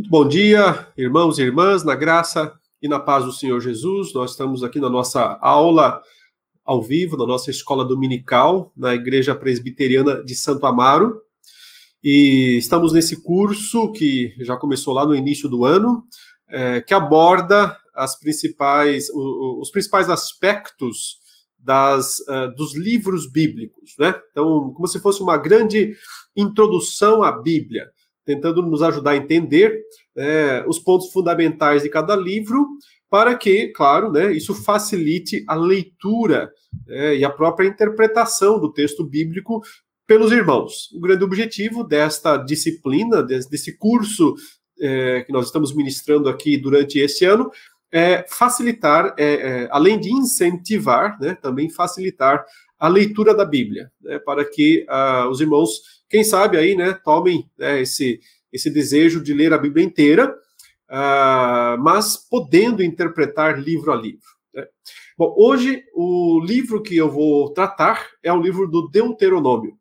Muito bom dia, irmãos e irmãs, na graça e na paz do Senhor Jesus. Nós estamos aqui na nossa aula ao vivo, na nossa escola dominical, na Igreja Presbiteriana de Santo Amaro. E estamos nesse curso que já começou lá no início do ano, é, que aborda as principais, os, principais aspectos das, uh, dos livros bíblicos, né? Então, como se fosse uma grande introdução à Bíblia tentando nos ajudar a entender é, os pontos fundamentais de cada livro, para que, claro, né, isso facilite a leitura é, e a própria interpretação do texto bíblico pelos irmãos. O grande objetivo desta disciplina, desse curso é, que nós estamos ministrando aqui durante esse ano, é facilitar, é, é, além de incentivar, né, também facilitar a leitura da Bíblia, né, para que uh, os irmãos, quem sabe aí, né, tomem né, esse, esse desejo de ler a Bíblia inteira, uh, mas podendo interpretar livro a livro. Né. Bom, hoje o livro que eu vou tratar é o livro do Deuteronômio.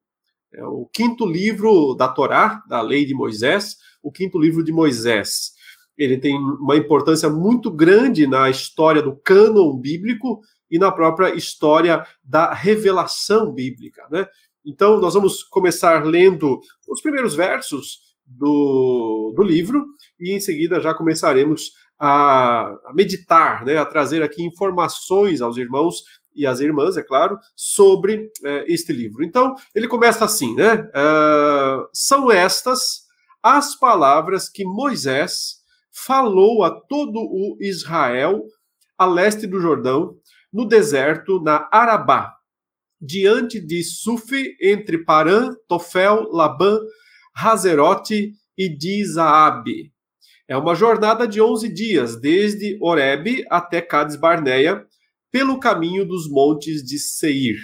É o quinto livro da Torá, da lei de Moisés, o quinto livro de Moisés. Ele tem uma importância muito grande na história do cânon bíblico, e na própria história da revelação bíblica. Né? Então, nós vamos começar lendo os primeiros versos do, do livro e em seguida já começaremos a, a meditar, né, a trazer aqui informações aos irmãos e às irmãs, é claro, sobre é, este livro. Então, ele começa assim, né? Uh, são estas as palavras que Moisés falou a todo o Israel a leste do Jordão, no deserto, na Arabá, diante de Sufi, entre Parã, Tofel, Labã, Hazerote e Dizaabe. É uma jornada de 11 dias, desde Oreb até Cades Barneia, pelo caminho dos montes de Seir.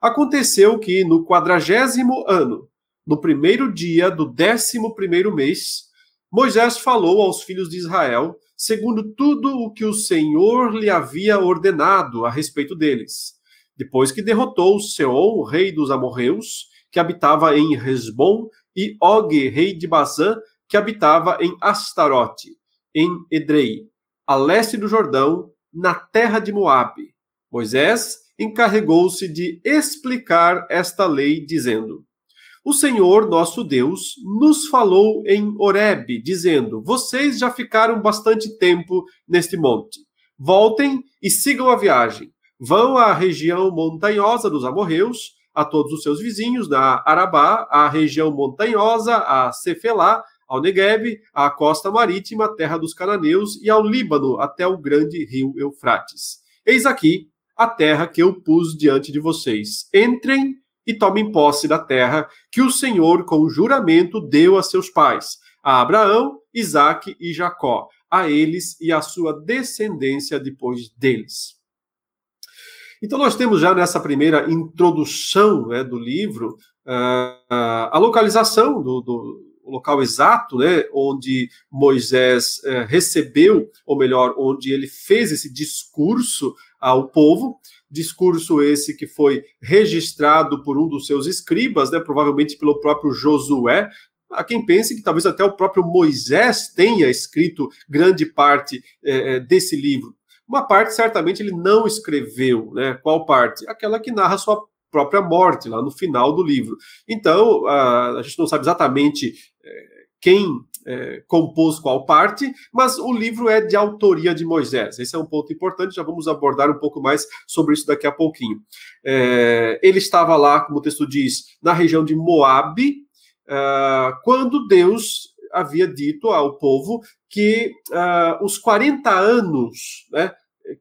Aconteceu que, no quadragésimo ano, no primeiro dia do décimo primeiro mês, Moisés falou aos filhos de Israel, segundo tudo o que o Senhor lhe havia ordenado a respeito deles. Depois que derrotou Seom, rei dos amorreus, que habitava em Resbom, e Og, rei de Bazã, que habitava em Astarote, em Edrei, a leste do Jordão, na terra de Moabe. Moisés encarregou-se de explicar esta lei, dizendo: o Senhor nosso Deus nos falou em Horebe, dizendo: Vocês já ficaram bastante tempo neste monte. Voltem e sigam a viagem. Vão à região montanhosa dos amorreus, a todos os seus vizinhos, na Arabá, à região montanhosa, a Cefelá, ao Negueb, à costa marítima, a terra dos cananeus e ao Líbano, até o grande rio Eufrates. Eis aqui a terra que eu pus diante de vocês. Entrem e tomem posse da terra que o Senhor, com juramento, deu a seus pais, a Abraão, Isaque e Jacó, a eles e à sua descendência depois deles. Então, nós temos já nessa primeira introdução né, do livro uh, a localização do, do local exato, né, onde Moisés uh, recebeu, ou melhor, onde ele fez esse discurso ao povo, discurso esse que foi registrado por um dos seus escribas, né, provavelmente pelo próprio Josué. Há quem pense que talvez até o próprio Moisés tenha escrito grande parte é, é desse livro. Uma parte certamente ele não escreveu, né? Qual parte? Aquela que narra sua própria morte lá no final do livro. Então a, a gente não sabe exatamente é, quem é, compôs qual parte, mas o livro é de autoria de Moisés. Esse é um ponto importante, já vamos abordar um pouco mais sobre isso daqui a pouquinho. É, ele estava lá, como o texto diz, na região de Moabe, uh, quando Deus havia dito ao povo que uh, os 40 anos né,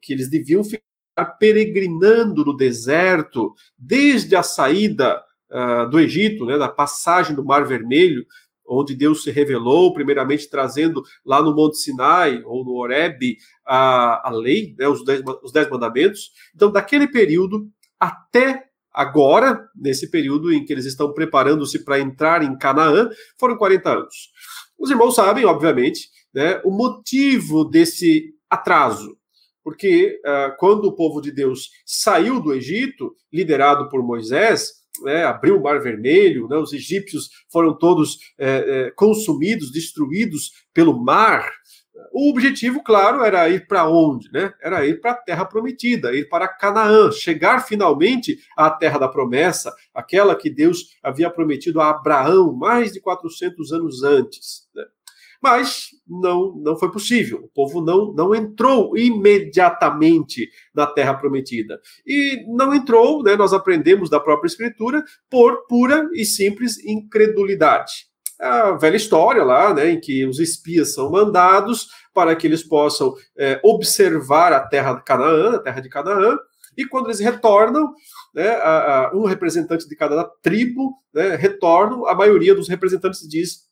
que eles deviam ficar peregrinando no deserto, desde a saída uh, do Egito, né, da passagem do Mar Vermelho, onde Deus se revelou, primeiramente trazendo lá no Monte Sinai, ou no Horeb, a, a lei, né, os, dez, os dez mandamentos. Então, daquele período até agora, nesse período em que eles estão preparando-se para entrar em Canaã, foram 40 anos. Os irmãos sabem, obviamente, né, o motivo desse atraso. Porque uh, quando o povo de Deus saiu do Egito, liderado por Moisés, né, abriu o Mar Vermelho, né, os egípcios foram todos é, é, consumidos, destruídos pelo mar. O objetivo, claro, era ir para onde? Né? Era ir para a terra prometida, ir para Canaã, chegar finalmente à terra da promessa, aquela que Deus havia prometido a Abraão mais de 400 anos antes. Né? Mas não, não foi possível. O povo não, não entrou imediatamente na terra prometida. E não entrou, né, nós aprendemos da própria Escritura, por pura e simples incredulidade. A velha história lá, né, em que os espias são mandados para que eles possam é, observar a terra de Canaã, a terra de Canaã, e quando eles retornam, né, a, a, um representante de cada tribo né, retornam, a maioria dos representantes diz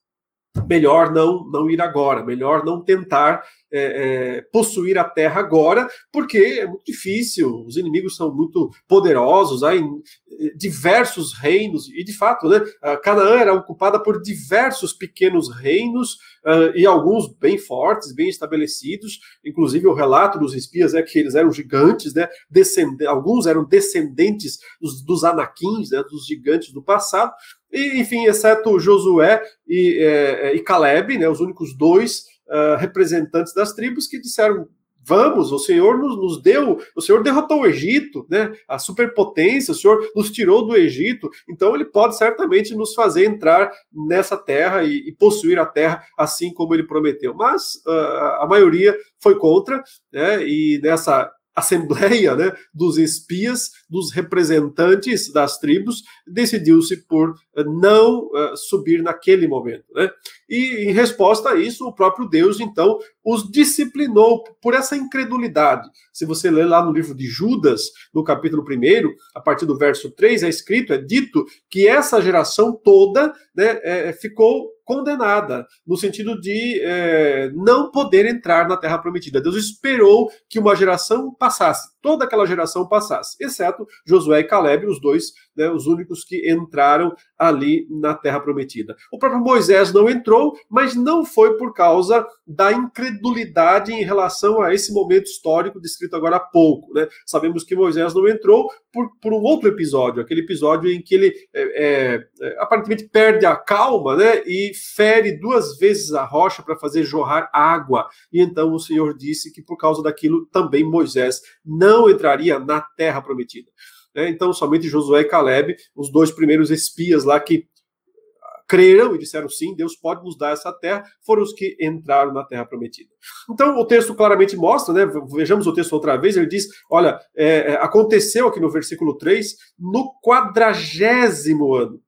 melhor não, não ir agora, melhor não tentar é, é, possuir a terra agora, porque é muito difícil, os inimigos são muito poderosos, há em, diversos reinos, e de fato, né, Canaã era ocupada por diversos pequenos reinos, uh, e alguns bem fortes, bem estabelecidos, inclusive o relato dos espias é que eles eram gigantes, né, alguns eram descendentes dos, dos anaquins, né, dos gigantes do passado, e, enfim, exceto Josué e, é, e Caleb, né, os únicos dois uh, representantes das tribos que disseram vamos, o Senhor nos, nos, deu, o Senhor derrotou o Egito, né? A superpotência, o Senhor nos tirou do Egito, então ele pode certamente nos fazer entrar nessa terra e, e possuir a terra assim como ele prometeu. Mas uh, a maioria foi contra, né? E nessa assembleia né, dos espias, dos representantes das tribos, decidiu-se por eh, não uh, subir naquele momento. Né? E em resposta a isso, o próprio Deus, então, os disciplinou por essa incredulidade. Se você ler lá no livro de Judas, no capítulo 1, a partir do verso 3, é escrito, é dito que essa geração toda né, é, ficou condenada, no sentido de é, não poder entrar na terra prometida. Deus esperou que uma geração passasse, toda aquela geração passasse, exceto Josué e Caleb, os dois, né, os únicos que entraram ali na terra prometida. O próprio Moisés não entrou, mas não foi por causa da incredulidade em relação a esse momento histórico descrito agora há pouco. Né? Sabemos que Moisés não entrou por, por um outro episódio, aquele episódio em que ele é, é, é aparentemente perde a calma né, e fere duas vezes a rocha para fazer jorrar água. E então o Senhor disse que por causa daquilo também Moisés não entraria na terra prometida. É, então, somente Josué e Caleb, os dois primeiros espias lá que creram e disseram sim, Deus pode nos dar essa terra, foram os que entraram na terra prometida. Então, o texto claramente mostra, né? Vejamos o texto outra vez, ele diz: olha, é, é aconteceu aqui no versículo 3, no quadragésimo ano.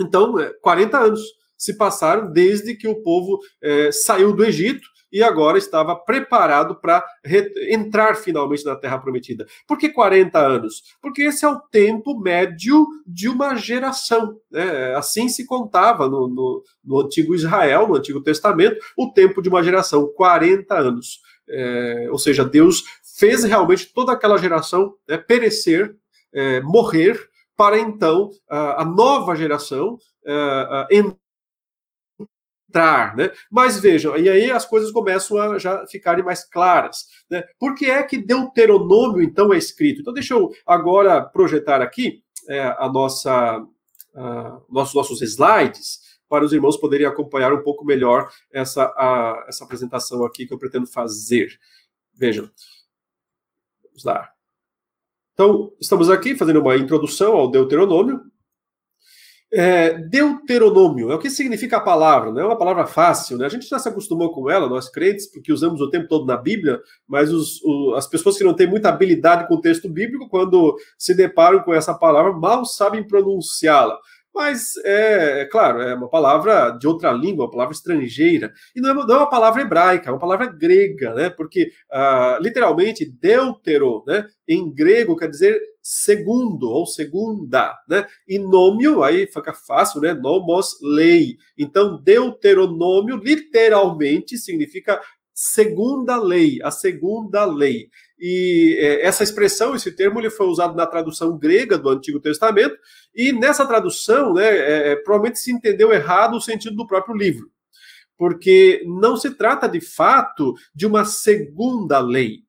Então, 40 é, anos se passaram desde que o povo é, saiu do Egito e agora estava preparado para entrar finalmente na Terra Prometida. Por que 40 anos? Porque esse é o tempo médio de uma geração. Né? Assim se contava no, no, no, Antigo Israel, no Antigo Testamento, o tempo de uma geração, 40 anos. É, ou seja, Deus fez realmente toda aquela geração né, perecer, é, morrer, para então a, a nova geração entrar entrar, né? Mas vejam, e aí as coisas começam a já ficarem mais claras, né? Por que é que Deuteronômio então é escrito? Então deixa eu agora projetar aqui é, a nossa, a, nossos nossos slides para os irmãos poderem acompanhar um pouco melhor essa, a, essa apresentação aqui que eu pretendo fazer. Vejam, vamos lá. Então, estamos aqui fazendo uma introdução ao Deuteronômio, é, deuteronômio é o que significa a palavra, não é uma palavra fácil, né? A gente já se acostumou com ela, nós crentes, porque usamos o tempo todo na Bíblia, mas os, o, as pessoas que não têm muita habilidade com o texto bíblico, quando se deparam com essa palavra, mal sabem pronunciá-la. Mas é, é, claro, é uma palavra de outra língua, uma palavra estrangeira. E não é, não é uma palavra hebraica, é uma palavra grega, né? Porque uh, literalmente deutero, né? Em grego quer dizer segundo ou segunda, né? E nômio, aí fica fácil, né? Nomos lei. Então, deuteronômio literalmente significa segunda lei, a segunda lei. E é, essa expressão, esse termo, ele foi usado na tradução grega do Antigo Testamento, e nessa tradução, né, é, é, provavelmente se entendeu errado o sentido do próprio livro, porque não se trata de fato de uma segunda lei.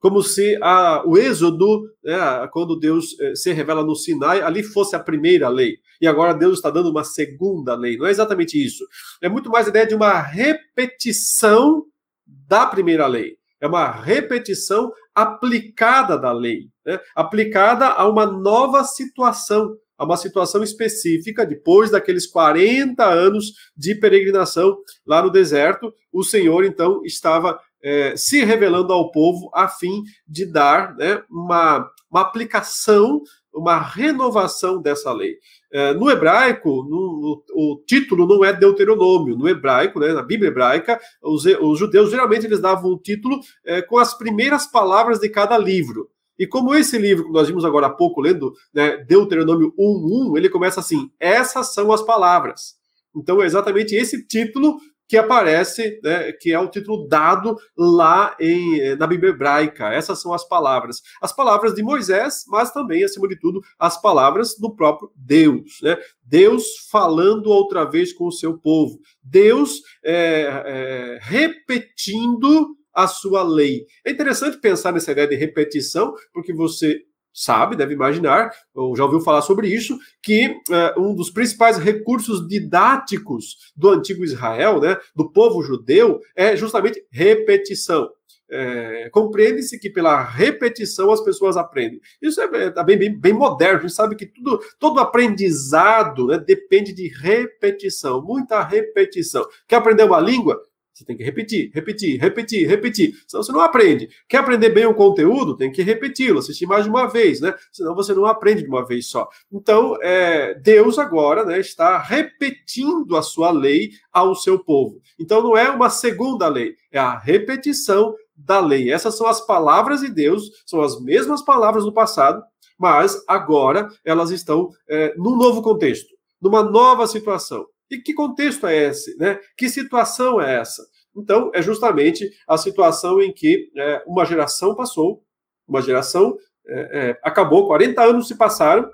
Como se a, o êxodo, né, quando Deus eh, se revela no Sinai, ali fosse a primeira lei. E agora Deus está dando uma segunda lei. Não é exatamente isso. É muito mais a ideia de uma repetição da primeira lei. É uma repetição aplicada da lei, né? aplicada a uma nova situação, a uma situação específica, depois daqueles 40 anos de peregrinação lá no deserto, o Senhor então estava é, se revelando ao povo a fim de dar né, uma, uma aplicação, uma renovação dessa lei. É, no hebraico, no, no, o título não é Deuteronômio. No hebraico, né, na Bíblia hebraica, os, os judeus geralmente eles davam o título é, com as primeiras palavras de cada livro. E como esse livro que nós vimos agora há pouco, lendo né, Deuteronômio 1.1, ele começa assim: essas são as palavras. Então é exatamente esse título que aparece, né, que é o título dado lá em, na Bíblia hebraica. Essas são as palavras. As palavras de Moisés, mas também, acima de tudo, as palavras do próprio Deus. Né? Deus falando outra vez com o seu povo. Deus é, é, repetindo a sua lei. É interessante pensar nessa ideia de repetição, porque você sabe, deve imaginar, ou já ouviu falar sobre isso, que uh, um dos principais recursos didáticos do antigo Israel, né, do povo judeu, é justamente repetição. É, Compreende-se que pela repetição as pessoas aprendem. Isso é, é bem, bem, bem, moderno. A gente sabe que tudo, todo aprendizado né, depende de repetição, muita repetição. Quer aprender uma língua? Você tem que repetir, repetir, repetir, repetir. Senão você não aprende. Quer aprender bem o conteúdo? Tem que repeti-lo, assistir mais de uma vez, né? Senão você não aprende de uma vez só. Então, é, Deus agora né, está repetindo a sua lei ao seu povo. Então, não é uma segunda lei, é a repetição da lei. Essas são as palavras de Deus, são as mesmas palavras do passado, mas agora elas estão é, num novo contexto, numa nova situação. E que contexto é esse? Né? Que situação é essa? Então, é justamente a situação em que é, uma geração passou, uma geração é, é, acabou, 40 anos se passaram,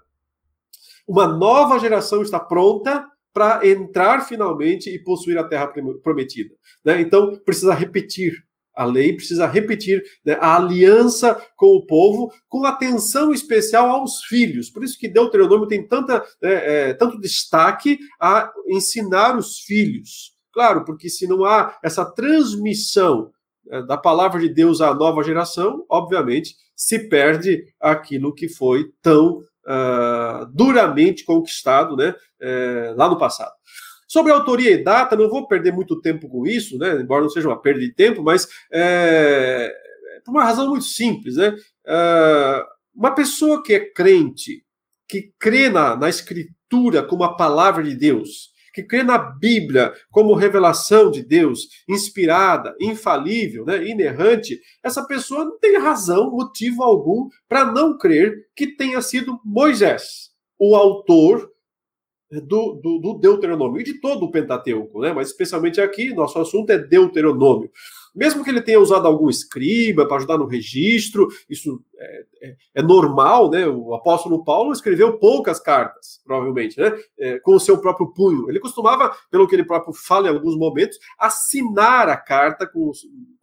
uma nova geração está pronta para entrar finalmente e possuir a terra prometida. Né? Então, precisa repetir a lei precisa repetir né, a aliança com o povo, com atenção especial aos filhos. Por isso que Deuteronômio tem tanta, né, é, tanto destaque a ensinar os filhos. Claro, porque se não há essa transmissão né, da palavra de Deus à nova geração, obviamente se perde aquilo que foi tão uh, duramente conquistado né, uh, lá no passado. Sobre autoria e data, não vou perder muito tempo com isso, né? embora não seja uma perda de tempo, mas é, por uma razão muito simples. Né? É, uma pessoa que é crente, que crê na, na Escritura como a palavra de Deus, que crê na Bíblia como revelação de Deus, inspirada, infalível, né, inerrante, essa pessoa não tem razão, motivo algum, para não crer que tenha sido Moisés, o autor do, do, do, Deuteronômio e de todo o Pentateuco, né? mas especialmente aqui, nosso assunto é Deuteronômio. Mesmo que ele tenha usado algum escriba para ajudar no registro, isso é, é, é, normal, né? O apóstolo Paulo escreveu poucas cartas, provavelmente, né? É, com o seu próprio punho. Ele costumava, pelo que ele próprio fala em alguns momentos, assinar a carta com,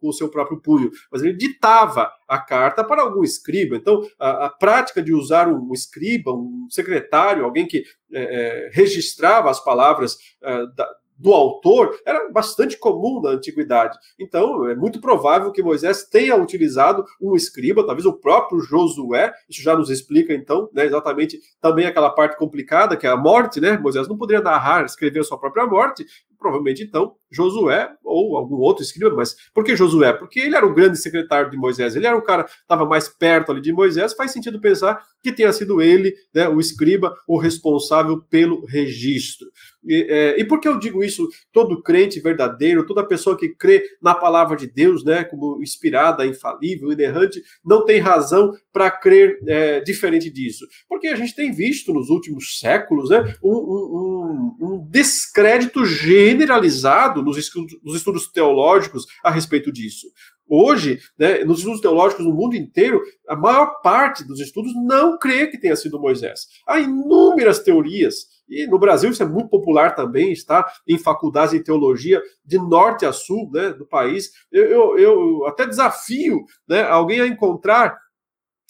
com o seu próprio punho, mas ele ditava a carta para algum escriba. Então, a, a prática de usar um escriba, um secretário, alguém que é, é, registrava as palavras é, da, do autor era bastante comum na antiguidade. Então, é muito provável que Moisés tenha utilizado um escriba, talvez o próprio Josué, isso já nos explica então, né, exatamente também aquela parte complicada, que é a morte, né? Moisés não poderia narrar, escrever a sua própria morte, provavelmente então Josué ou algum outro escriba, mas por que Josué? Porque ele era o grande secretário de Moisés, ele era o cara que estava mais perto ali de Moisés, faz sentido pensar que tenha sido ele, né, o escriba, o responsável pelo registro. E, é, e por que eu digo isso? Todo crente verdadeiro, toda pessoa que crê na palavra de Deus, né, como inspirada, infalível, inerrante, não tem razão para crer é, diferente disso. Porque a gente tem visto nos últimos séculos né, um, um, um descrédito generalizado nos estudos, nos estudos teológicos a respeito disso. Hoje, né, nos estudos teológicos no mundo inteiro, a maior parte dos estudos não crê que tenha sido Moisés. Há inúmeras teorias, e no Brasil isso é muito popular também, está em faculdades de teologia de norte a sul né, do país. Eu, eu, eu até desafio né, alguém a encontrar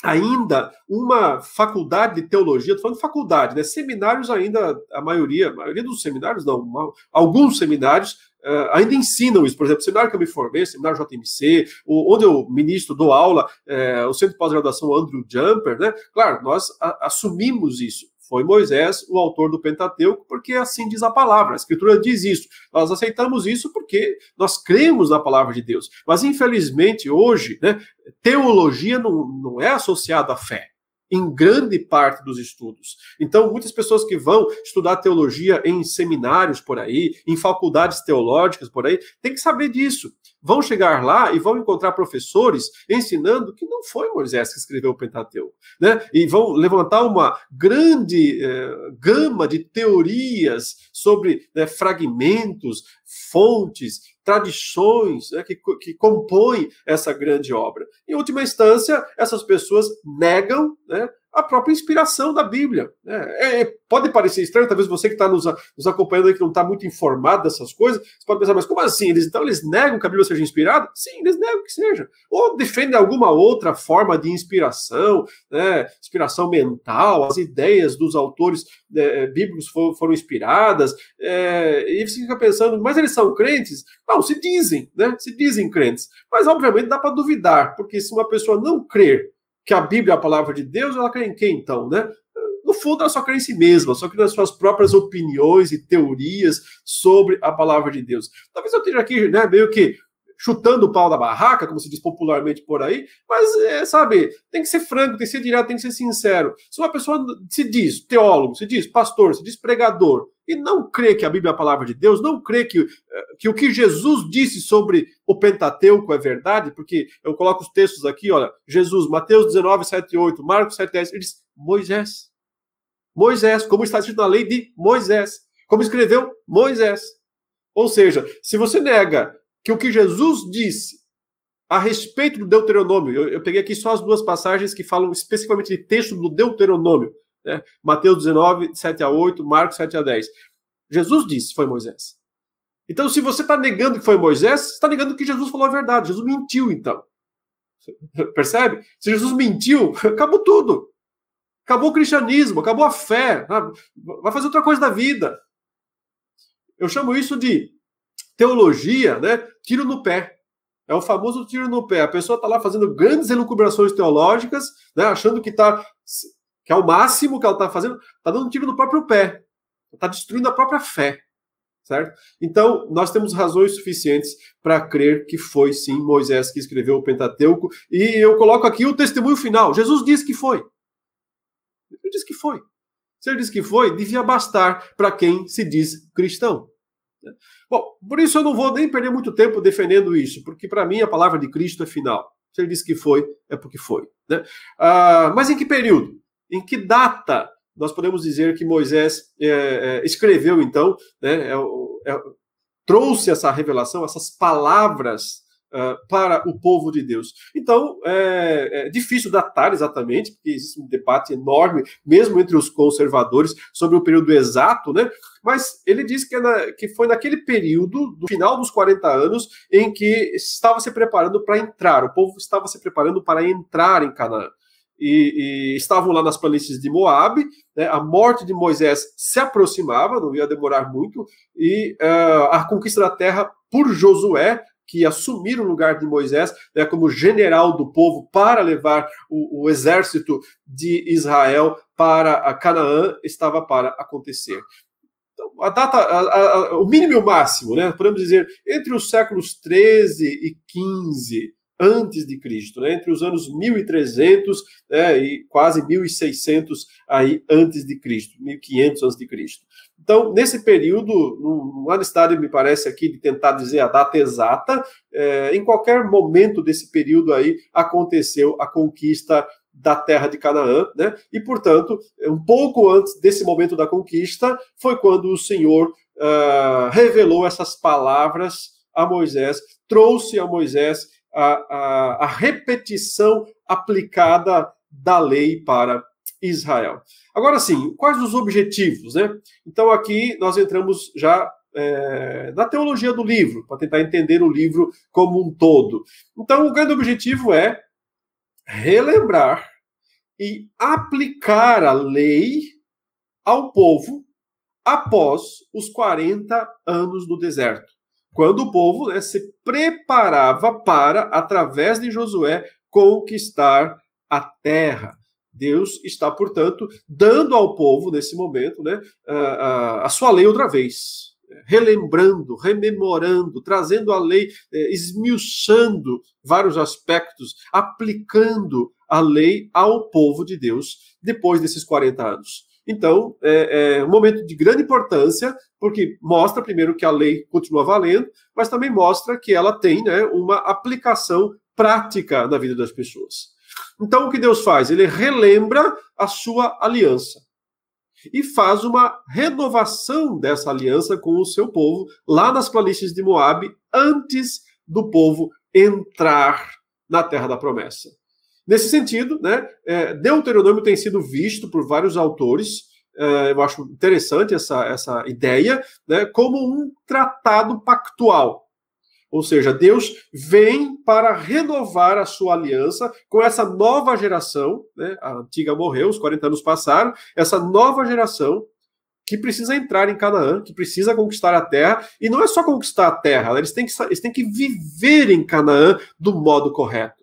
ainda uma faculdade de teologia, estou falando faculdade, né? Seminários ainda, a maioria, a maioria dos seminários, não, alguns seminários uh, ainda ensinam isso. Por exemplo, o seminário que eu me formei, o seminário JMC, o, onde eu ministro, dou aula, uh, o Centro de Pós-Graduação Andrew Jumper, né? Claro, nós a, assumimos isso. Foi Moisés o autor do Pentateuco, porque assim diz a palavra, a Escritura diz isso. Nós aceitamos isso porque nós cremos na palavra de Deus. Mas, infelizmente, hoje, né, teologia não, não é associada à fé em grande parte dos estudos. Então, muitas pessoas que vão estudar teologia em seminários por aí, em faculdades teológicas por aí, têm que saber disso. Vão chegar lá e vão encontrar professores ensinando que não foi Moisés que escreveu o Pentateuco, né? E vão levantar uma grande eh, gama de teorias sobre né, fragmentos, fontes, tradições né, que, que compõem essa grande obra. Em última instância, essas pessoas negam né, a própria inspiração da Bíblia. Né? É, é, pode parecer estranho, talvez você que está nos, nos, acompanhando aí, que não está muito informado dessas coisas, você pode pensar, mas como assim? Eles, então eles negam que a Bíblia seja inspirada? Sim, eles negam que seja. Ou defendem alguma outra forma de inspiração, né? inspiração mental, as ideias dos autores é, bíblicos foram, inspiradas, é, e você fica pensando, mas eles são crentes? Não, se dizem, né? se dizem crentes. Mas, obviamente, dá para duvidar, porque se uma pessoa não crer que a Bíblia é a palavra de Deus, ela crê em quem então, né? No fundo, ela só crê em si mesma, só crê nas suas próprias opiniões e teorias sobre a palavra de Deus. Talvez eu esteja aqui, né, meio que chutando o pau da barraca, como se diz popularmente por aí, mas, é, sabe, tem que ser franco, tem que ser direto, tem que ser sincero. Se uma pessoa se diz teólogo, se diz pastor, se diz pregador, e não crê que a Bíblia é a palavra de Deus, não crê que, eh, que o que Jesus disse sobre o Pentateuco é verdade, porque eu coloco os textos aqui, olha, Jesus, Mateus 19, 7 e 8, Marcos 7, 10, ele diz Moisés. Moisés, como está escrito na lei de Moisés. Como escreveu Moisés. Ou seja, se você nega que o que Jesus disse a respeito do Deuteronômio, eu, eu, peguei aqui só as duas passagens que falam especificamente de texto do Deuteronômio, né? Mateus 19, 7 a 8, Marcos 7 a 10. Jesus disse, foi Moisés. Então, se você está negando que foi Moisés, você está negando que Jesus falou a verdade. Jesus mentiu, então. Percebe? Se Jesus mentiu, acabou tudo. Acabou o cristianismo, acabou a fé. Vai fazer outra coisa da vida. Eu chamo isso de teologia, né? Tiro no pé. É o famoso tiro no pé. A pessoa está lá fazendo grandes elucubrações teológicas, né? achando que está que é o máximo que ela está fazendo, está dando um tiro no próprio pé, está destruindo a própria fé, certo? Então, nós temos razões suficientes para crer que foi sim Moisés que escreveu o Pentateuco, e eu coloco aqui o testemunho final. Jesus disse que foi. Ele disse que foi. Se ele disse que foi, devia bastar para quem se diz cristão. Bom, por isso eu não vou nem perder muito tempo defendendo isso, porque para mim a palavra de Cristo é final. Se ele disse que foi, é porque foi. Né? Ah, mas em que período? Em que data nós podemos dizer que Moisés é, é, escreveu, então, né, é, é trouxe essa revelação, essas palavras uh, para o povo de Deus. Então, é, é, difícil datar exatamente, porque existe um debate enorme, mesmo entre os conservadores, sobre o período exato, né? Mas ele diz que, é na, que foi naquele período, do final dos 40 anos, em que estava se preparando para entrar, o povo estava se preparando para entrar em Canaã. E, e, estavam lá nas planícies de Moabe, né, a morte de Moisés se aproximava, não ia demorar muito, e uh, a conquista da terra por Josué que assumir o lugar de Moisés né, como general do povo para levar o, o exército de Israel para a Canaã estava para acontecer. Então, a data, a, a, o mínimo e o máximo, né, podemos dizer, entre os séculos 13 e 15 antes de Cristo, né, entre os anos 1300 né, e quase 1600 aí antes de Cristo, 1500 antes de Cristo. Então, nesse período, não há necessidade, me parece aqui, de tentar dizer a data exata, é, em qualquer momento desse período aí aconteceu a conquista da terra de Canaã, né? E, portanto, um pouco antes desse momento da conquista, foi quando o Senhor uh, revelou essas palavras a Moisés, trouxe a Moisés a, a, a repetição aplicada da lei para Israel. Agora sim, quais os objetivos, né? Então aqui nós entramos já é, na teologia do livro, para tentar entender o livro como um todo. Então o grande objetivo é relembrar e aplicar a lei ao povo após os 40 anos do deserto, quando o povo né, se preparava para, através de Josué, conquistar a terra. Deus está, portanto, dando ao povo, nesse momento, né, a, a, sua lei outra vez, relembrando, rememorando, trazendo a lei, é, esmiuçando vários aspectos, aplicando a lei ao povo de Deus depois desses 40 anos. Então, é, é, um momento de grande importância, porque mostra, primeiro, que a lei continua valendo, mas também mostra que ela tem né, uma aplicação prática na vida das pessoas. Então, o que Deus faz? Ele relembra a sua aliança e faz uma renovação dessa aliança com o seu povo lá nas planícies de Moabe, antes do povo entrar na terra da promessa. Nesse sentido, né, é, Deuteronômio tem sido visto por vários autores, é, eu acho interessante essa, essa ideia, né, como um tratado pactual. Ou seja, Deus vem para renovar a sua aliança com essa nova geração, né, a antiga morreu, os 40 anos passaram, essa nova geração que precisa entrar em Canaã, que precisa conquistar a terra, e não é só conquistar a terra, eles têm que, eles têm que viver em Canaã do modo correto.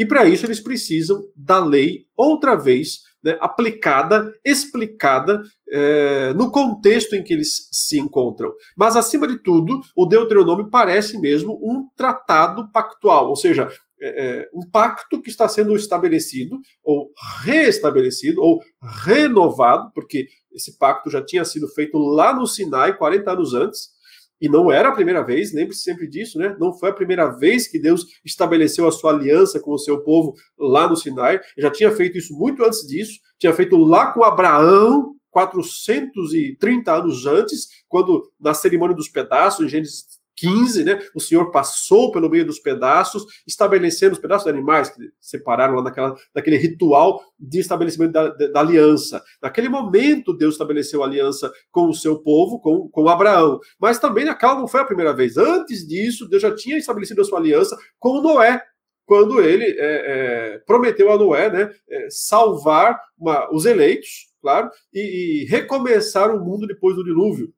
E para isso eles precisam da lei outra vez né, aplicada, explicada é, no contexto em que eles se encontram. Mas, acima de tudo, o Deuteronômio parece mesmo um tratado pactual, ou seja, é, um pacto que está sendo estabelecido, ou reestabelecido, ou renovado, porque esse pacto já tinha sido feito lá no Sinai 40 anos antes. E não era a primeira vez, lembre-se sempre disso, né? Não foi a primeira vez que Deus estabeleceu a sua aliança com o seu povo lá no Sinai. Já tinha feito isso muito antes disso, tinha feito lá com Abraão, 430 anos antes, quando na cerimônia dos pedaços, em Gênesis 15, né, o Senhor passou pelo meio dos pedaços, estabelecendo os pedaços de animais que separaram lá daquele ritual de estabelecimento da, da, aliança. Naquele momento, Deus estabeleceu aliança com o seu povo, com, com Abraão. Mas também aquela não foi a primeira vez. Antes disso, Deus já tinha estabelecido a sua aliança com Noé, quando ele é, é, prometeu a Noé né, é, salvar uma, os eleitos, claro, e, e recomeçar o mundo depois do dilúvio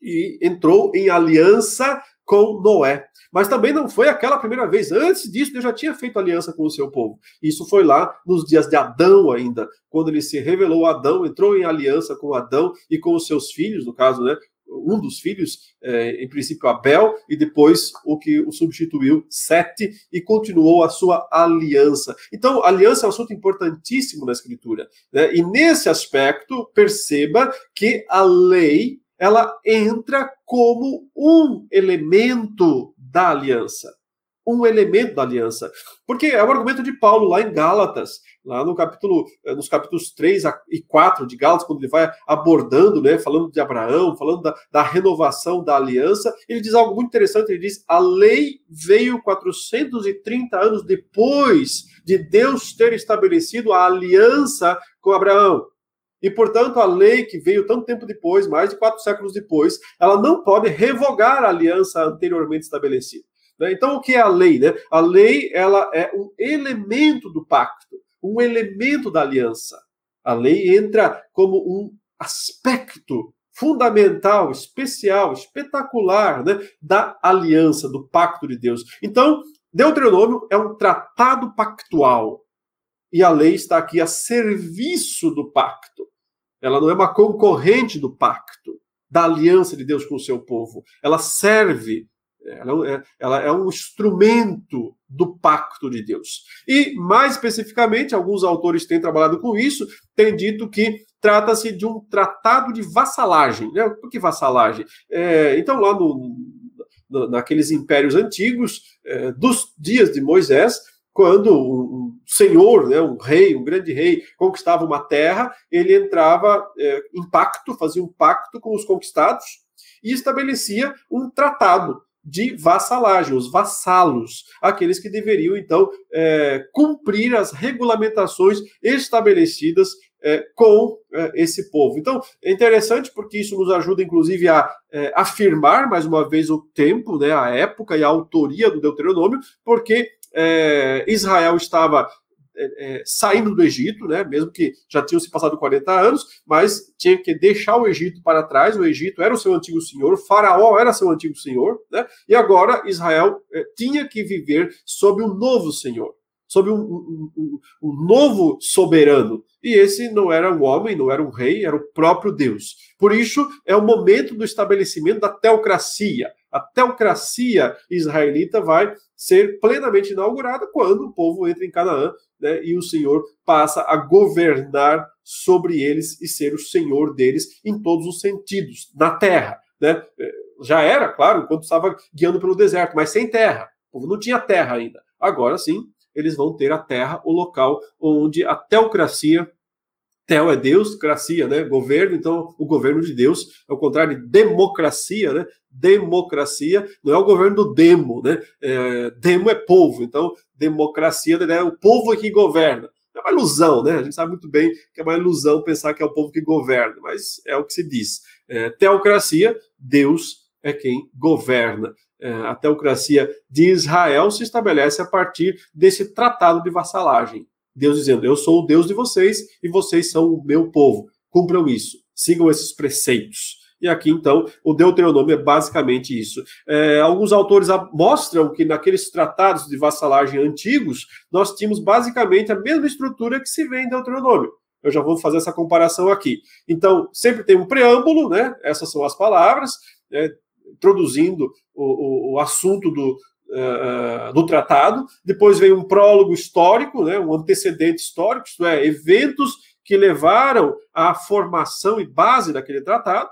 e entrou em aliança com Noé. Mas também não foi aquela primeira vez. Antes disso, Deus já tinha feito aliança com o seu povo. Isso foi lá nos dias de Adão ainda, quando ele se revelou a Adão, entrou em aliança com Adão e com os seus filhos, no caso, né? Um dos filhos, é, em princípio Abel, e depois o que o substituiu, Sete, e continuou a sua aliança. Então, aliança é um assunto importantíssimo na Escritura. Né? E nesse aspecto, perceba que a lei ela entra como um elemento da aliança. Um elemento da aliança. Porque é o argumento de Paulo lá em Gálatas, lá no capítulo, eh, nos capítulos 3 e 4 de Gálatas, quando ele vai abordando, né, falando de Abraão, falando da, da renovação da aliança, ele diz algo muito interessante, ele diz, a lei veio 430 anos depois de Deus ter estabelecido a aliança com Abraão. E, portanto, a lei que veio tanto tempo depois, mais de quatro séculos depois, ela não pode revogar a aliança anteriormente estabelecida. Né? Então, o que é a lei? Né? A lei ela é um elemento do pacto, um elemento da aliança. A lei entra como um aspecto fundamental, especial, espetacular né, da aliança, do pacto de Deus. Então, Deuteronômio é um tratado pactual. E a lei está aqui a serviço do pacto. Ela não é uma concorrente do pacto, da aliança de Deus com o seu povo. Ela serve, ela é, ela é um instrumento do pacto de Deus. E, mais especificamente, alguns autores têm trabalhado com isso, têm dito que trata-se de um tratado de vassalagem. Né? Por que vassalagem? É, então, lá no, naqueles impérios antigos, é, dos dias de Moisés, quando um senhor, né, um rei, um grande rei, conquistava uma terra, ele entrava é, em pacto, fazia um pacto com os conquistados e estabelecia um tratado de vassalagem, os vassalos, aqueles que deveriam, então, é, cumprir as regulamentações estabelecidas é, com é, esse povo. Então, é interessante porque isso nos ajuda, inclusive, a é, afirmar, mais uma vez, o tempo, né, a época e a autoria do Deuteronômio, porque é, Israel estava é, é, saindo do Egito, né, mesmo que já tinham se passado 40 anos, mas tinha que deixar o Egito para trás. O Egito era o seu antigo senhor, o Faraó era seu antigo senhor, né, e agora Israel é, tinha que viver sob um novo senhor, sob um, um, um, um novo soberano. E esse não era um homem, não era um rei, era o próprio Deus. Por isso, é o momento do estabelecimento da teocracia. A teocracia israelita vai ser plenamente inaugurada quando o povo entra em Canaã né, e o Senhor passa a governar sobre eles e ser o Senhor deles em todos os sentidos, na terra. Né? É, já era, claro, enquanto estava guiando pelo deserto, mas sem terra. O povo não tinha terra ainda. Agora sim, eles vão ter a terra, o local onde a teocracia Tel é Deus, cracia, né? Governo, então o governo de Deus é o contrário de democracia, né? Democracia não é o governo do demo, né? É, demo é povo, então democracia né? é o povo que governa. É uma ilusão, né? A gente sabe muito bem que é uma ilusão pensar que é o povo que governa, mas é o que se diz. É, teocracia, Deus é quem governa. É, a teocracia de Israel se estabelece a partir desse tratado de vassalagem. Deus dizendo: Eu sou o Deus de vocês e vocês são o meu povo. Cumpram isso, sigam esses preceitos. E aqui, então, o Deuteronômio é basicamente isso. É, alguns autores mostram que naqueles tratados de vassalagem antigos, nós tínhamos basicamente a mesma estrutura que se vê em Deuteronômio. Eu já vou fazer essa comparação aqui. Então, sempre tem um preâmbulo, né? Essas são as palavras, né? introduzindo o, o, o assunto do, uh, do tratado, depois vem um prólogo histórico, né, um antecedente histórico, isto é, eventos que levaram à formação e base daquele tratado,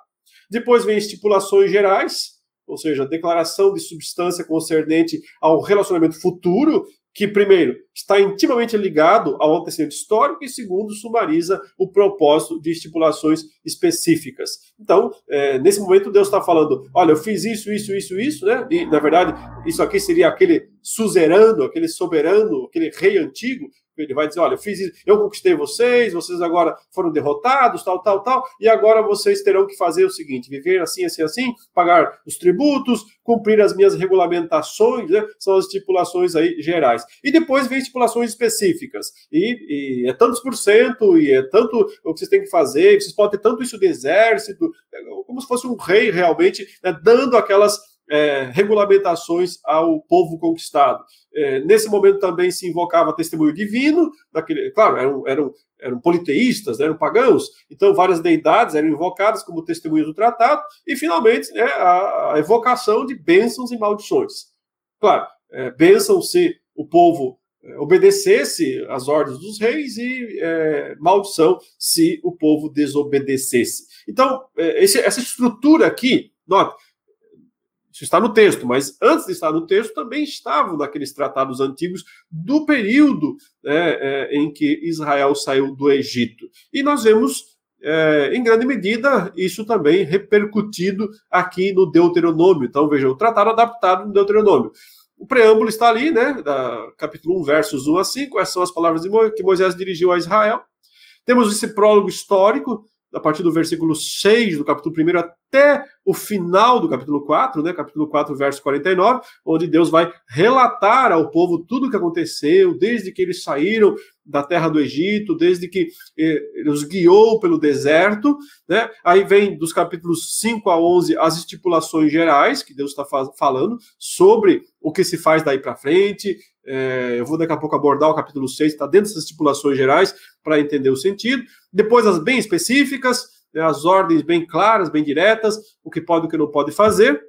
depois vem estipulações gerais, ou seja, declaração de substância concernente ao relacionamento futuro que, primeiro, está intimamente ligado ao antecedente histórico e, segundo, sumariza o propósito de estipulações específicas. Então, é, nesse momento, Deus está falando: olha, eu fiz isso, isso, isso, isso, né? E, na verdade, isso aqui seria aquele suzerano, aquele soberano, aquele rei antigo ele vai dizer: olha, eu fiz isso, eu conquistei vocês, vocês agora foram derrotados, tal, tal, tal, e agora vocês terão que fazer o seguinte: viver assim, assim, assim, pagar os tributos, cumprir as minhas regulamentações, né? São as estipulações aí gerais. E depois vem estipulações específicas. E, e é tantos por cento, e é tanto o que vocês têm que fazer, vocês podem ter tanto isso de exército, é como se fosse um rei realmente, né, dando aquelas é, regulamentações ao povo conquistado. É, nesse momento também se invocava testemunho divino, daquele, claro, eram, eram, eram politeístas, né, eram pagãos, então várias deidades eram invocadas como testemunhas do tratado, e finalmente né, a, a, evocação de bênçãos e maldições. Claro, é, bênção se o povo é, obedecesse às ordens dos reis e é, maldição se o povo desobedecesse. Então, é, esse, essa estrutura aqui, nota, isso está no texto, mas antes de estar no texto também estavam naqueles tratados antigos do período né, é, em que Israel saiu do Egito. E nós vemos, é, em grande medida, isso também repercutido aqui no Deuteronômio. Então, veja, o tratado adaptado no Deuteronômio. O preâmbulo está ali, né, da, capítulo 1, versos 1 a 5, essas são as palavras que Moisés dirigiu a Israel. Temos esse prólogo histórico, a partir do versículo 6 do capítulo 1 até o final do capítulo 4, né, capítulo 4, verso 49, onde Deus vai relatar ao povo tudo o que aconteceu, desde que eles saíram da terra do Egito, desde que eh, os guiou pelo deserto, né? Aí vem dos capítulos 5 a 11 as estipulações gerais que Deus está falando sobre o que se faz daí para frente. É, eu vou daqui a pouco abordar o capítulo 6, está dentro dessas estipulações gerais para entender o sentido. Depois as bem específicas, né, as ordens bem claras, bem diretas, o que pode e o que não pode fazer.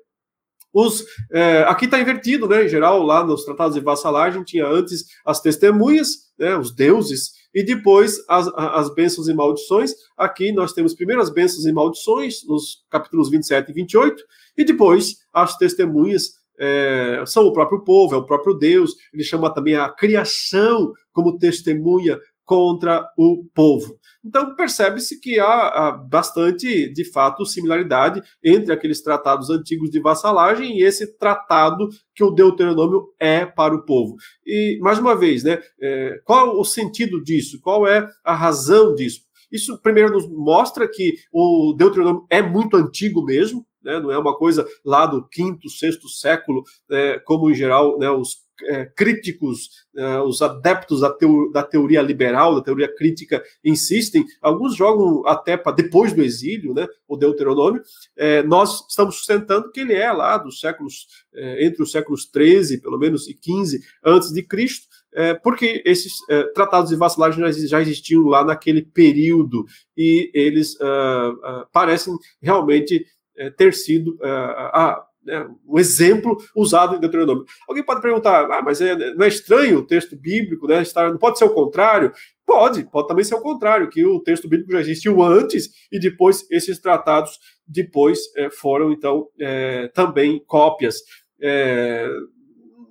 Os, é, aqui está invertido, né? Em geral, lá nos tratados de vassalagem, tinha antes as testemunhas, né, os deuses, e depois as, as bênçãos e maldições. Aqui nós temos primeiro as bênçãos e maldições, nos capítulos 27 e 28, e depois as testemunhas. É, são o próprio povo, é o próprio Deus. Ele chama também a criação como testemunha contra o povo. Então, percebe-se que há, há, bastante, de fato, similaridade entre aqueles tratados antigos de vassalagem e esse tratado que o Deuteronômio é para o povo. E, mais uma vez, né, é, qual o sentido disso? Qual é a razão disso? Isso, primeiro, nos mostra que o Deuteronômio é muito antigo mesmo, né, não é uma coisa lá do quinto, sexto século, é, como em geral né, os é, críticos, é, os adeptos da, teo, da, teoria liberal, da teoria crítica, insistem. Alguns jogam até para depois do exílio, né, o Deuteronômio. É, nós estamos sustentando que ele é lá dos séculos, é, entre os séculos 13, pelo menos, e 15 antes de Cristo. É, porque esses é, tratados de vassalagem já, existiam lá naquele período e eles uh, uh, parecem realmente ter sido uh, a, né, um exemplo usado em Deuteronômio. Alguém pode perguntar, ah, mas é, não é estranho o texto bíblico, né? Estar, não pode ser o contrário? Pode, pode também ser o contrário, que o texto bíblico já existiu antes e depois esses tratados depois é, foram então é, também cópias.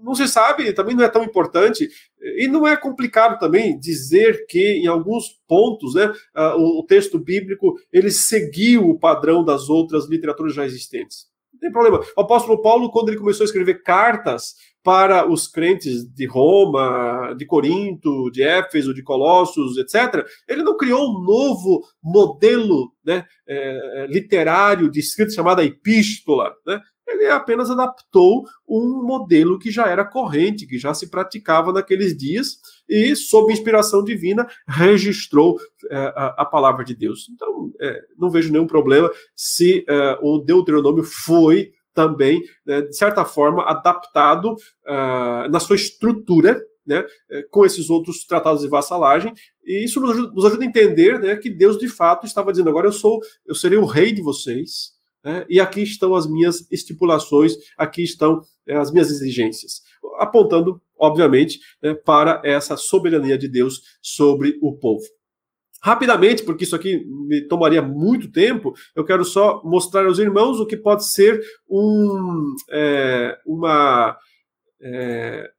É, não se sabe, também não é tão importante, e não é complicado também dizer que em alguns pontos, né, o texto bíblico ele seguiu o padrão das outras literaturas já existentes tem problema. O apóstolo Paulo, quando ele começou a escrever cartas para os crentes de Roma, de Corinto, de Éfeso, de Colossos, etc., ele não criou um novo modelo né, é, literário de escrita chamada epístola. Né? Ele apenas adaptou um modelo que já era corrente, que já se praticava naqueles dias, e, sob inspiração divina, registrou é, a, a, palavra de Deus. Então, é, não vejo nenhum problema se é, o Deuteronômio foi também, né, de certa forma, adaptado na sua estrutura, né, com esses outros tratados de vassalagem, e isso nos ajuda, nos ajuda a entender né, que Deus de fato estava dizendo: agora eu sou, eu serei o rei de vocês, né? E aqui estão as minhas estipulações, aqui estão é, as minhas exigências, apontando, obviamente, né, para essa soberania de Deus sobre o povo. Rapidamente, porque isso aqui me tomaria muito tempo, eu quero só mostrar aos irmãos o que pode ser um, é, uma, é,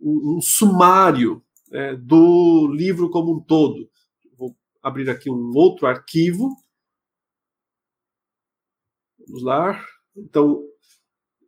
um, um sumário do livro como um todo. Vou abrir aqui um outro arquivo Vamos lá. Então,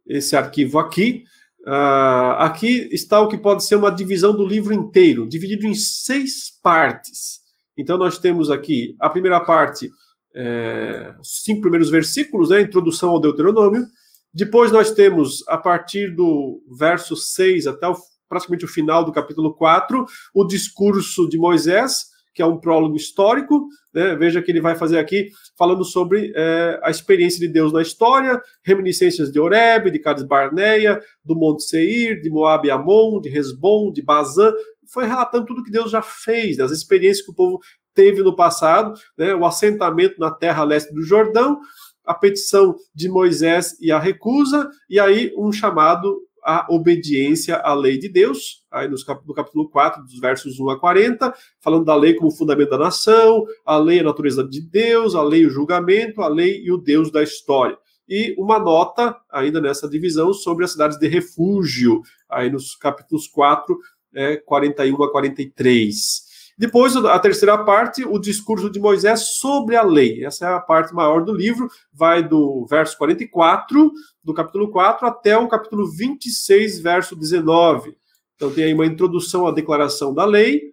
esse arquivo aqui. Uh, aqui está o que pode ser uma divisão do livro inteiro, dividido em seis partes. Então, nós temos aqui a primeira parte, é, os cinco primeiros versículos, né, introdução ao Deuteronômio. Depois, nós temos, a partir do verso 6 até o, praticamente o final do capítulo 4, o discurso de Moisés que é um prólogo histórico. Né? Veja que ele vai fazer aqui falando sobre é, a experiência de Deus na história, reminiscências de Oreb, de Cades Barneia, do Monte Seir, de Moab e Amon, de Resbom, de Bazã. Foi relatando tudo que Deus já fez, né? as experiências que o povo teve no passado, né? o assentamento na terra leste do Jordão, a petição de Moisés e a recusa, e aí um chamado a obediência à lei de Deus, aí no capítulo 4, dos versos 1 a 40, falando da lei como fundamento da nação, a lei a natureza de Deus, a lei o julgamento, a lei e o Deus da história. E uma nota, ainda nessa divisão, sobre as cidades de refúgio, aí nos capítulos 4, é, 41 a 43. Depois, a terceira parte, o discurso de Moisés sobre a lei. Essa é a parte maior do livro, vai do verso 44 do capítulo 4 até o capítulo 26, verso 19. Então tem aí uma introdução à declaração da lei,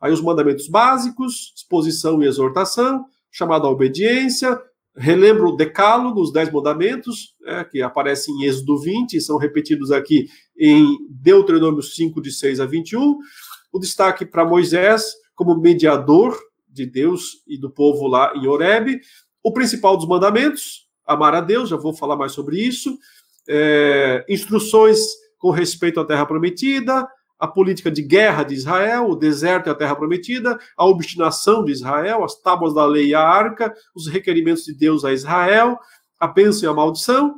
aí os mandamentos básicos, exposição e exortação, chamada à obediência, relembra o decálogo, os dez mandamentos, né, que aparecem em Êxodo 20 e são repetidos aqui em Deuteronômio 5, de 6 a 21, o destaque para Moisés como mediador de Deus e do povo lá em Horebe. O principal dos mandamentos, amar a Deus, já vou falar mais sobre isso. É, instruções com respeito à terra prometida, a política de guerra de Israel, o deserto e a terra prometida, a obstinação de Israel, as tábuas da lei e a arca, os requerimentos de Deus a Israel, a bênção e a maldição,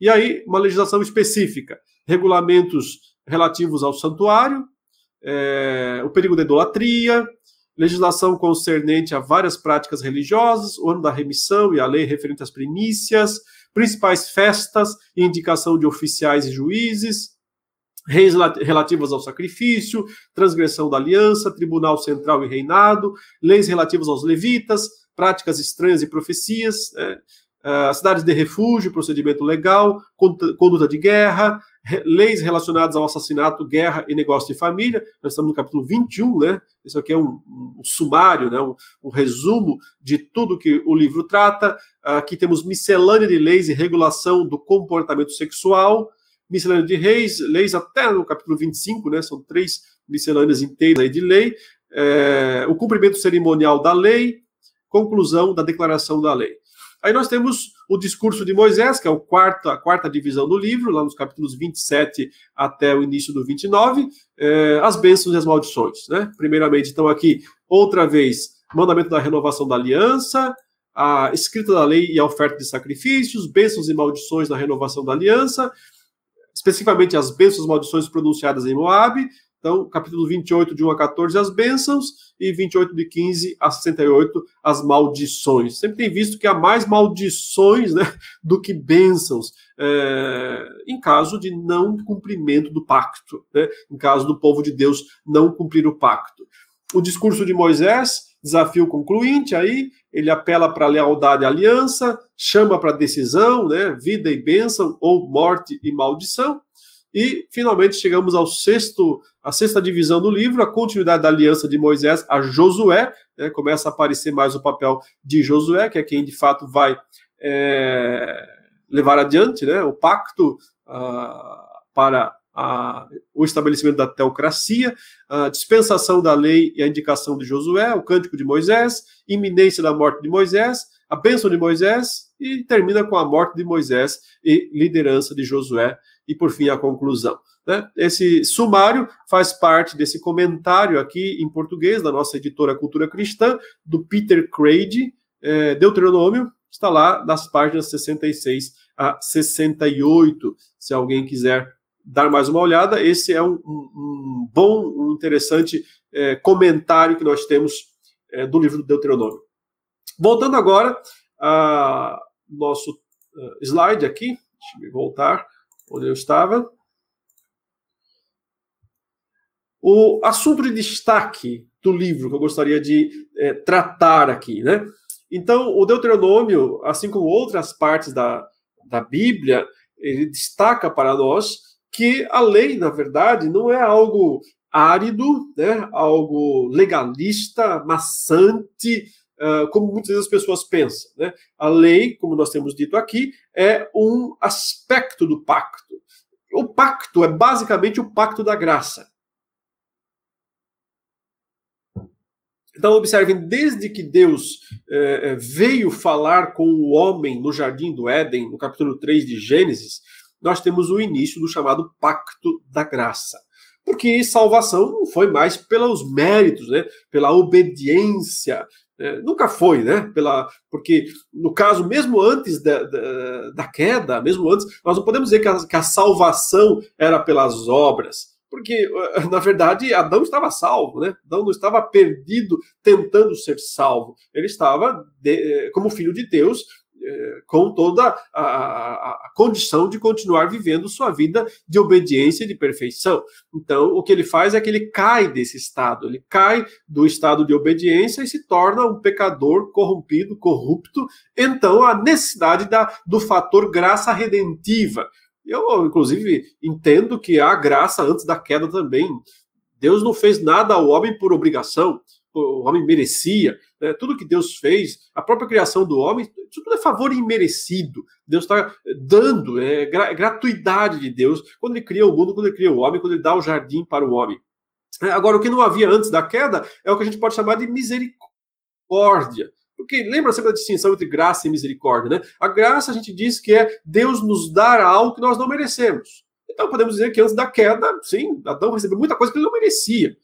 e aí uma legislação específica, regulamentos relativos ao santuário, é, o perigo da idolatria, legislação concernente a várias práticas religiosas, o ano da remissão e a lei referente às primícias, principais festas e indicação de oficiais e juízes, reis relativas ao sacrifício, transgressão da aliança, tribunal central e reinado, leis relativas aos levitas, práticas estranhas e profecias, é, uh, cidades de refúgio, procedimento legal, conduta de guerra, leis relacionadas ao assassinato, guerra e negócio de família. Nós estamos no capítulo 21, né? Isso aqui é um, um sumário, né? Um, um, resumo de tudo que o livro trata. Aqui temos miscelânea de leis e regulação do comportamento sexual, miscelânea de reis, leis até no capítulo 25, né? São três miscelâneas inteiras de lei. É, o cumprimento cerimonial da lei, conclusão da declaração da lei. Aí nós temos o discurso de Moisés, que é o quarto, a quarta divisão do livro, lá nos capítulos 27 até o início do 29, é, as bênçãos e as maldições. Né? Primeiramente, então, aqui, outra vez, mandamento da renovação da aliança, a escrita da lei e a oferta de sacrifícios, bênçãos e maldições na renovação da aliança, especificamente as bênçãos e maldições pronunciadas em Moabe, então, capítulo 28, de 1 a 14, as bênçãos, e 28, de 15 a 68, as maldições. Sempre tem visto que há mais maldições né, do que bênçãos, é, em caso de não cumprimento do pacto, né, em caso do povo de Deus não cumprir o pacto. O discurso de Moisés, desafio concluinte, aí ele apela para lealdade e aliança, chama para decisão, né, vida e bênção, ou morte e maldição. E finalmente chegamos ao sexto, a sexta divisão do livro, a continuidade da aliança de Moisés a Josué. Né, começa a aparecer mais o papel de Josué, que é quem de fato vai é, levar adiante né, o pacto uh, para a, o estabelecimento da teocracia, a dispensação da lei e a indicação de Josué, o cântico de Moisés, iminência da morte de Moisés, a bênção de Moisés e termina com a morte de Moisés e liderança de Josué e, por fim, a conclusão. Né? Esse sumário faz parte desse comentário aqui em português da nossa editora Cultura Cristã, do Peter Craig, é, Deuteronômio, está lá das páginas 66 a 68. Se alguém quiser dar mais uma olhada, esse é um, um, bom, um interessante é, comentário que nós temos é, do livro do Deuteronômio. Voltando agora ao nosso uh, slide aqui, deixa eu voltar onde eu estava. O assunto de destaque do livro que eu gostaria de é, tratar aqui, né? Então, o Deuteronômio, assim como outras partes da, da Bíblia, ele destaca para nós que a lei, na verdade, não é algo árido, né? algo legalista, maçante, uh, como muitas vezes as pessoas pensam. Né? A lei, como nós temos dito aqui, é um aspecto do pacto. O pacto é basicamente o pacto da graça. Então, observem, desde que Deus eh, veio falar com o homem no jardim do Éden, no capítulo 3 de Gênesis, nós temos o início do chamado pacto da graça. Porque salvação não foi mais pelos méritos, né? pela obediência, é, nunca foi, né? Pela, porque, no caso, mesmo antes da, da, da, queda, mesmo antes, nós não podemos dizer que a, que a salvação era pelas obras. Porque, na verdade, Adão estava salvo, né? Adão não estava perdido tentando ser salvo. Ele estava, de, como filho de Deus, com toda a, a, a, condição de continuar vivendo sua vida de obediência e de perfeição. Então, o que ele faz é que ele cai desse estado, ele cai do estado de obediência e se torna um pecador corrompido, corrupto. Então, a necessidade da, do fator graça redentiva. Eu, inclusive, entendo que há graça antes da queda também. Deus não fez nada ao homem por obrigação o homem merecia, né? tudo que Deus fez, a própria criação do homem, tudo é favor imerecido. Deus está dando, é gratuidade de Deus quando ele cria o mundo, quando ele cria o homem, quando ele dá o jardim para o homem. É, agora, o que não havia antes da queda é o que a gente pode chamar de misericórdia. Porque lembra sempre a distinção entre graça e misericórdia, né? A graça a gente diz que é Deus nos dar algo que nós não merecemos. Então podemos dizer que antes da queda, sim, Adão recebeu muita coisa que ele não merecia.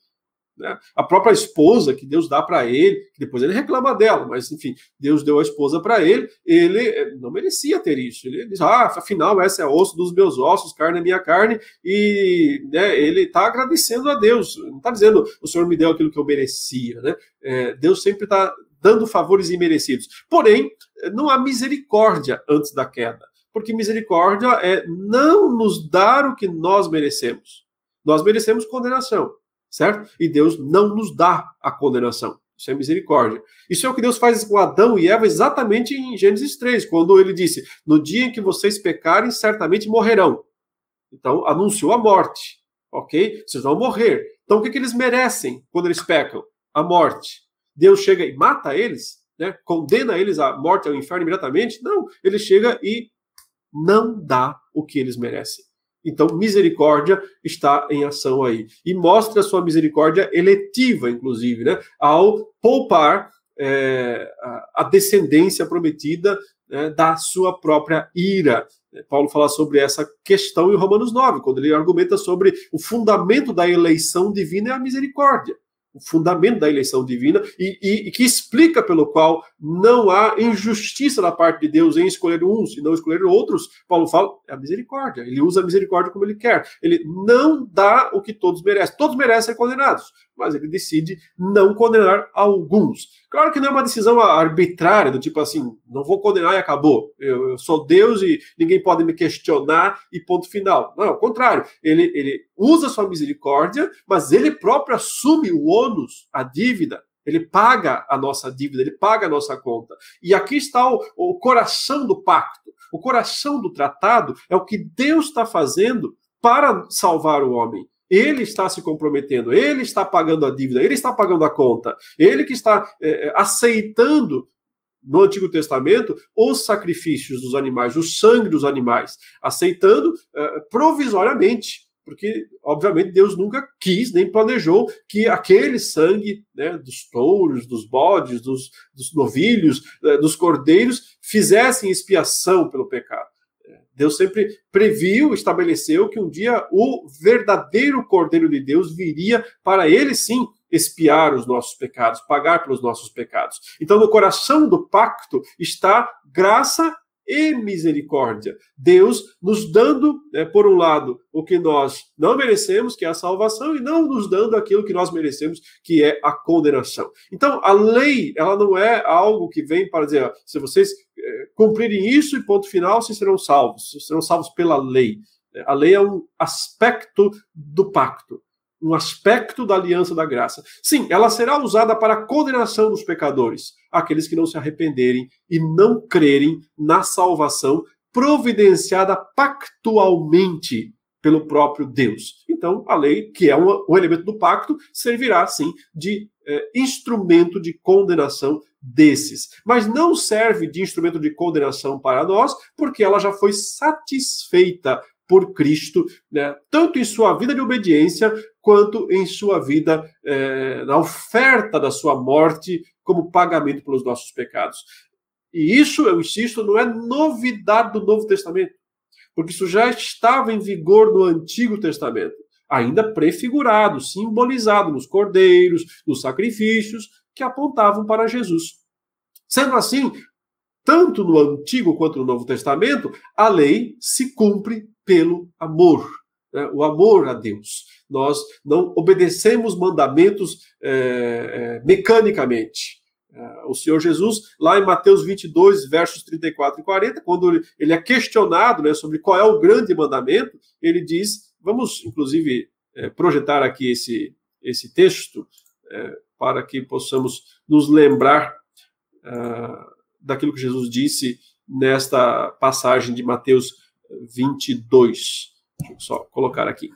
Né? A própria esposa que Deus dá para ele, que depois ele reclama dela, mas enfim, Deus deu a esposa para ele, ele eh, não merecia ter isso. Ele diz: Ah, afinal, essa é osso dos meus ossos, carne é minha carne, e né, ele está agradecendo a Deus, não está dizendo o Senhor me deu aquilo que eu merecia. Né? É, Deus sempre está dando favores imerecidos. Porém, não há misericórdia antes da queda, porque misericórdia é não nos dar o que nós merecemos. Nós merecemos condenação, certo? E Deus não nos dá a condenação. Isso é misericórdia. Isso é o que Deus faz com Adão e Eva exatamente em Gênesis 3, quando ele disse: No dia em que vocês pecarem, certamente morrerão. Então, anunciou a morte. Ok? Vocês vão morrer. Então, o que, que eles merecem quando eles pecam? A morte. Deus chega e mata eles? Né? Condena eles à morte, ao inferno imediatamente? Não. Ele chega e não dá o que eles merecem. Então, misericórdia está em ação aí. E mostra sua misericórdia eletiva, inclusive, né? ao poupar é, a descendência prometida né, da sua própria ira. Paulo fala sobre essa questão em Romanos 9, quando ele argumenta sobre o fundamento da eleição divina é a misericórdia o fundamento da eleição divina e, e, e, que explica pelo qual não há injustiça da parte de Deus em escolher uns e não escolher outros. Paulo fala, é a misericórdia. Ele usa a misericórdia como ele quer. Ele não dá o que todos merecem. Todos merecem ser condenados, mas ele decide não condenar alguns. Claro que não é uma decisão arbitrária, do tipo assim, não vou condenar e acabou. Eu, eu sou Deus e ninguém pode me questionar e ponto final. Não, ao contrário. Ele, ele usa sua misericórdia, mas ele próprio assume o ônus, a dívida. Ele paga a nossa dívida, ele paga a nossa conta. E aqui está o, o coração do pacto. O coração do tratado é o que Deus está fazendo para salvar o homem. Ele está se comprometendo, ele está pagando a dívida, ele está pagando a conta, ele que está é, aceitando no Antigo Testamento os sacrifícios dos animais, o sangue dos animais, aceitando é, provisoriamente, porque obviamente Deus nunca quis nem planejou que aquele sangue né, dos touros, dos bodes, dos, dos novilhos, dos cordeiros fizessem expiação pelo pecado. Deus sempre previu, estabeleceu que um dia o verdadeiro Cordeiro de Deus viria para ele sim expiar os nossos pecados, pagar pelos nossos pecados. Então, no coração do pacto está graça e misericórdia. Deus nos dando, né, por um lado, o que nós não merecemos, que é a salvação, e não nos dando aquilo que nós merecemos, que é a condenação. Então, a lei, ela não é algo que vem para dizer, se vocês é, cumprirem isso e ponto final, vocês serão salvos. Vocês serão salvos pela lei. A lei é um aspecto do pacto um aspecto da aliança da graça. Sim, ela será usada para a condenação dos pecadores, aqueles que não se arrependerem e não crerem na salvação providenciada pactualmente pelo próprio Deus. Então, a lei, que é um, um elemento do pacto, servirá, sim, de é, instrumento de condenação desses. Mas não serve de instrumento de condenação para nós, porque ela já foi satisfeita por Cristo, né, tanto em sua vida de obediência, quanto em sua vida, é, na oferta da sua morte, como pagamento pelos nossos pecados. E isso, eu insisto, não é novidade do Novo Testamento, porque isso já estava em vigor no Antigo Testamento, ainda prefigurado, simbolizado nos cordeiros, nos sacrifícios que apontavam para Jesus. Sendo assim, tanto no Antigo quanto no Novo Testamento, a lei se cumpre pelo amor. Né? O amor a Deus. Nós não obedecemos mandamentos é, mecanicamente. É, o Senhor Jesus, lá em Mateus 22, versos 34 e 40, quando ele é questionado né, sobre qual é o grande mandamento, ele diz: vamos, inclusive, projetar aqui esse, esse texto é, para que possamos nos lembrar uh, daquilo que Jesus disse nesta passagem de Mateus 22. Deixa eu só colocar aqui.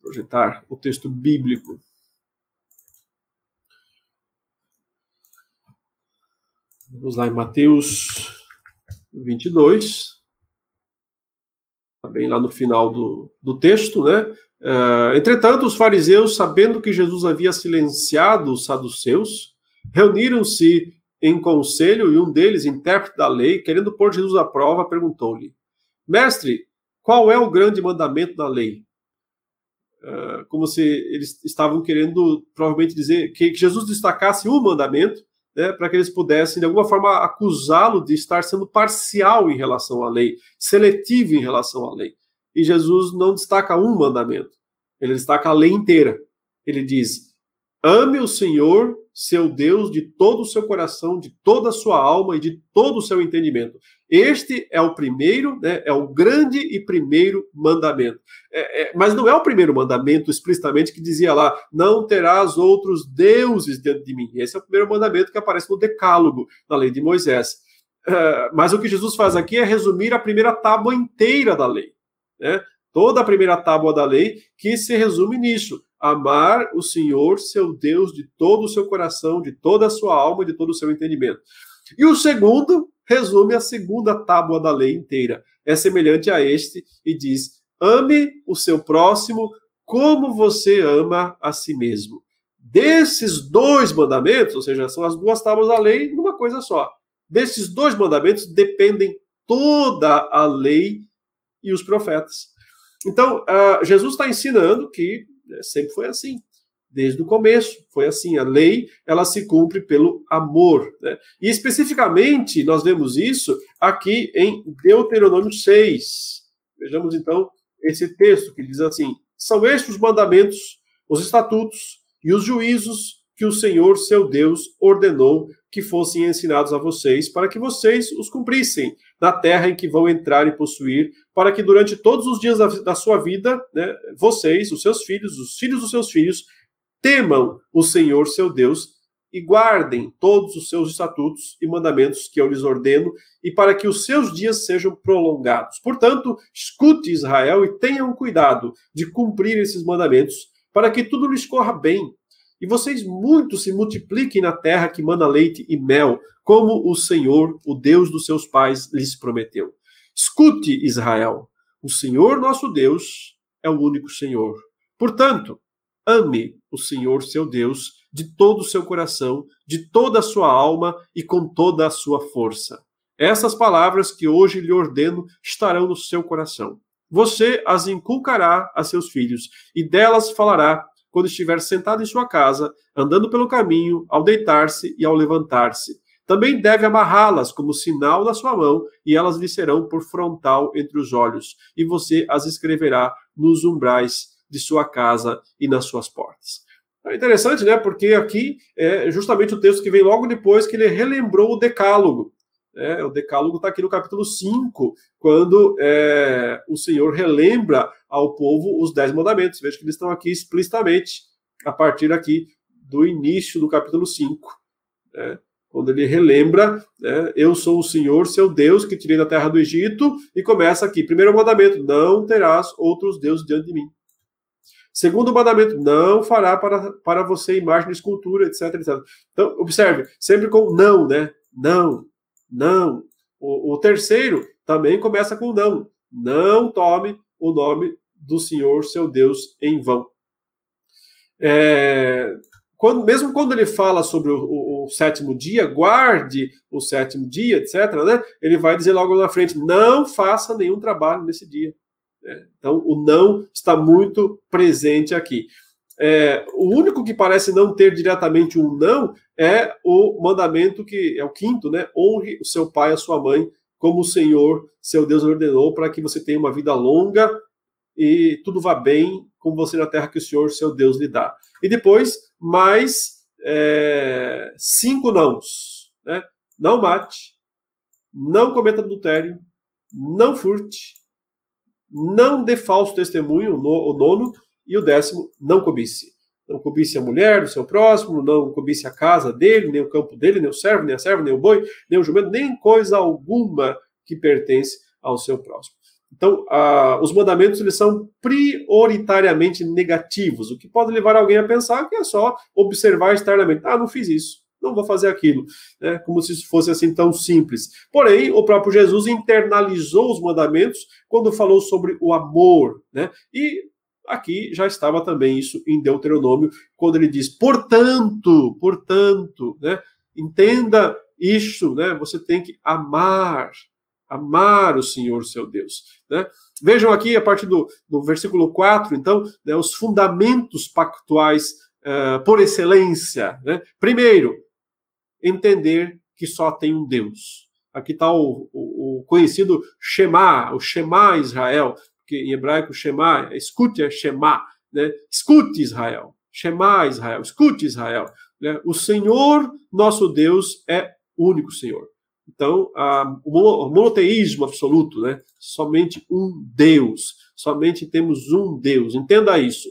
Projetar o texto bíblico. Vamos lá em Mateus 22. Está bem lá no final do, do texto, né? Uh, entretanto, os fariseus, sabendo que Jesus havia silenciado os saduceus, reuniram-se em conselho e um deles, intérprete da lei, querendo pôr Jesus à prova, perguntou-lhe: Mestre, qual é o grande mandamento da lei? Uh, como se eles estavam querendo, provavelmente, dizer que Jesus destacasse um mandamento, né, para que eles pudessem, de alguma forma, acusá-lo de estar sendo parcial em relação à lei, seletivo em relação à lei. E Jesus não destaca um mandamento, ele destaca a lei inteira. Ele diz: ame o Senhor, seu Deus de todo o seu coração, de toda a sua alma e de todo o seu entendimento. Este é o primeiro, né, é o grande e primeiro mandamento. É, é, mas não é o primeiro mandamento explicitamente que dizia lá: não terás outros deuses dentro de mim. Esse é o primeiro mandamento que aparece no Decálogo, na lei de Moisés. Uh, mas o que Jesus faz aqui é resumir a primeira tábua inteira da lei. Né? Toda a primeira tábua da lei que se resume nisso: amar o Senhor, seu Deus, de todo o seu coração, de toda a sua alma de todo o seu entendimento. E o segundo resume a segunda tábua da lei inteira. É semelhante a este e diz: ame o seu próximo como você ama a si mesmo. Desses dois mandamentos, ou seja, são as duas tábuas da lei numa coisa só. Desses dois mandamentos dependem toda a lei e os profetas. Então, uh, Jesus está ensinando que sempre foi assim, desde o começo foi assim. A lei ela se cumpre pelo amor. Né? E especificamente nós vemos isso aqui em Deuteronômio 6. Vejamos então esse texto que diz assim: são estes os mandamentos, os estatutos e os juízos que o Senhor, seu Deus, ordenou que fossem ensinados a vocês, para que vocês os cumprissem na terra em que vão entrar e possuir, para que durante todos os dias da, da sua vida, né, vocês, os seus filhos, os filhos dos seus filhos, temam o Senhor, seu Deus, e guardem todos os seus estatutos e mandamentos que eu lhes ordeno, e para que os seus dias sejam prolongados. Portanto, escute Israel e tenham cuidado de cumprir esses mandamentos, para que tudo lhes corra bem e vocês muito se multipliquem na terra que manda leite e mel, como o Senhor, o Deus dos seus pais, lhes prometeu. Escute, Israel, o Senhor nosso Deus é o único Senhor. Portanto, ame o Senhor seu Deus de todo o seu coração, de toda a sua alma e com toda a sua força. Essas palavras que hoje lhe ordeno estarão no seu coração. Você as inculcará a seus filhos, e delas falará quando estiver sentado em sua casa, andando pelo caminho, ao deitar-se e ao levantar-se. Também deve amarrá-las como sinal na sua mão, e elas lhe serão por frontal entre os olhos, e você as escreverá nos umbrais de sua casa e nas suas portas. É interessante, né? Porque aqui é justamente o texto que vem logo depois que ele relembrou o Decálogo. É, o Decálogo está aqui no capítulo 5, quando é, o Senhor relembra ao povo os dez mandamentos. Veja que eles estão aqui explicitamente, a partir aqui do início do capítulo 5. Né? Quando ele relembra, né, eu sou o Senhor, seu Deus, que tirei da terra do Egito, e começa aqui. Primeiro mandamento: não terás outros deuses diante de mim. Segundo mandamento, não fará para, para você imagem de escultura, etc, etc. Então, observe, sempre com não, né? Não, não. O, o terceiro também começa com não. Não tome o nome do Senhor, seu Deus, em vão. É, quando, mesmo quando ele fala sobre o, o, o, sétimo dia, guarde o sétimo dia, etc., né, ele vai dizer logo na frente: não faça nenhum trabalho nesse dia. É, então, o não está muito presente aqui. É, o único que parece não ter diretamente um não é o mandamento que é o quinto, né? Honre o seu pai e a sua mãe, como o Senhor, seu Deus, ordenou, para que você tenha uma vida longa e tudo vá bem com você na terra que o Senhor, seu Deus, lhe dá. E depois, mais é, cinco nãos. Né? Não mate, não cometa adultério, não furte, não dê falso testemunho, o nono, e o décimo, não cobice. Não cobice a mulher do seu próximo, não cobice a casa dele, nem o campo dele, nem o servo, nem a serva, nem o boi, nem o jumento, nem coisa alguma que pertence ao seu próximo. Então, os mandamentos eles são prioritariamente negativos, o que pode levar alguém a pensar que é só observar externamente. Ah, não fiz isso, não vou fazer aquilo, né? como se isso fosse assim tão simples. Porém, o próprio Jesus internalizou os mandamentos quando falou sobre o amor, né? E Aqui já estava também isso em Deuteronômio, quando ele diz, portanto, portanto, né, entenda isso, né, você tem que amar, amar o Senhor seu Deus. Né? Vejam aqui, a partir do, do versículo 4, então, né, os fundamentos pactuais uh, por excelência. Né? Primeiro, entender que só tem um Deus. Aqui está o, o, o, conhecido Shema, o Shema Israel, que em hebraico Shema, escute é Shema, né? Escute Israel. Shema Israel, escute Israel. Né? O Senhor, nosso Deus, é único Senhor. Então, a, o monoteísmo absoluto, né? somente um Deus, somente temos um Deus, entenda isso.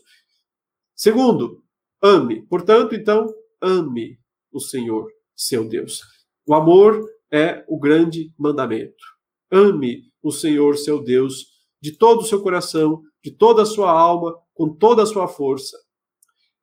Segundo, ame. Portanto, então, ame o Senhor, seu Deus. O amor é o grande mandamento. Ame o Senhor, seu Deus, de todo o seu coração, de toda a sua alma, com toda a sua força.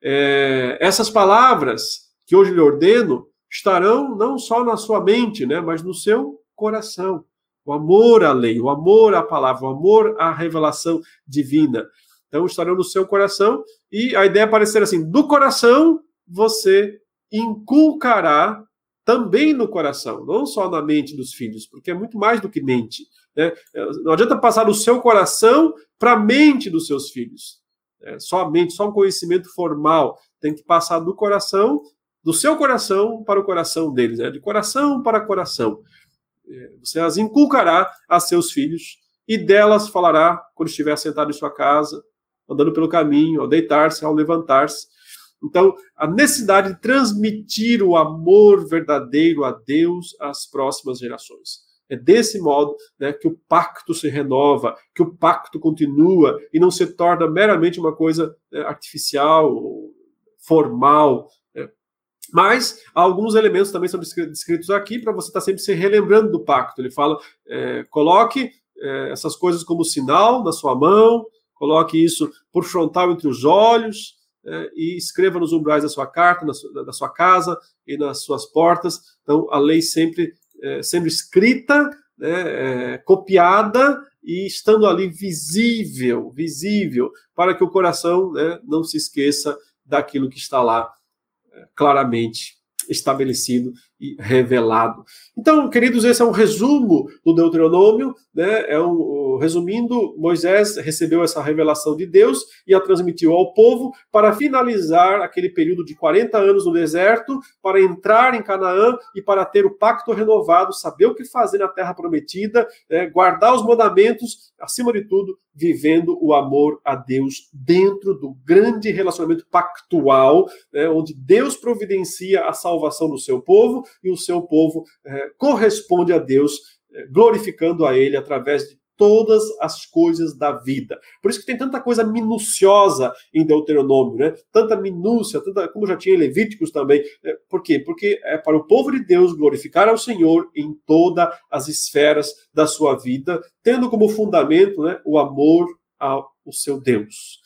É, essas palavras que hoje lhe ordeno estarão não só na sua mente, né, mas no seu coração. O amor à lei, o amor à palavra, o amor à revelação divina. Então estarão no seu coração e a ideia é parecer assim: do coração você inculcará também no coração, não só na mente dos filhos, porque é muito mais do que mente. Né? Não adianta passar do seu coração para a mente dos seus filhos. É, só a mente, só um conhecimento formal. Tem que passar do coração, do seu coração para o coração deles, né? de coração para coração. É, você as inculcará a seus filhos e delas falará quando estiver sentado em sua casa, andando pelo caminho, ao deitar-se, ao levantar-se. Então, a necessidade de transmitir o amor verdadeiro a Deus às próximas gerações. É desse modo né, que o pacto se renova, que o pacto continua e não se torna meramente uma coisa né, artificial, formal. Né. Mas alguns elementos também são descritos aqui para você estar tá sempre se relembrando do pacto. Ele fala: é, coloque é, essas coisas como sinal na sua mão, coloque isso por frontal entre os olhos é, e escreva nos umbrais da sua carta, na sua, da sua casa e nas suas portas. Então, a lei sempre é, sendo escrita, né, é, copiada e estando ali visível, visível, para que o coração né, não se esqueça daquilo que está lá é, claramente estabelecido revelado. Então, queridos, esse é um resumo do Deuteronômio, né? É um, resumindo, Moisés recebeu essa revelação de Deus e a transmitiu ao povo para finalizar aquele período de 40 anos no deserto, para entrar em Canaã e para ter o pacto renovado, saber o que fazer na terra prometida, né? guardar os mandamentos, acima de tudo, vivendo o amor a Deus dentro do grande relacionamento pactual, né? onde Deus providencia a salvação do seu povo e o seu povo é, corresponde a Deus, é, glorificando a Ele através de todas as coisas da vida. Por isso que tem tanta coisa minuciosa em Deuteronômio, né? Tanta minúcia, tanta, como já tinha em Levíticos também. Né? Por quê? Porque é para o povo de Deus glorificar ao Senhor em todas as esferas da sua vida, tendo como fundamento né, o amor ao seu Deus.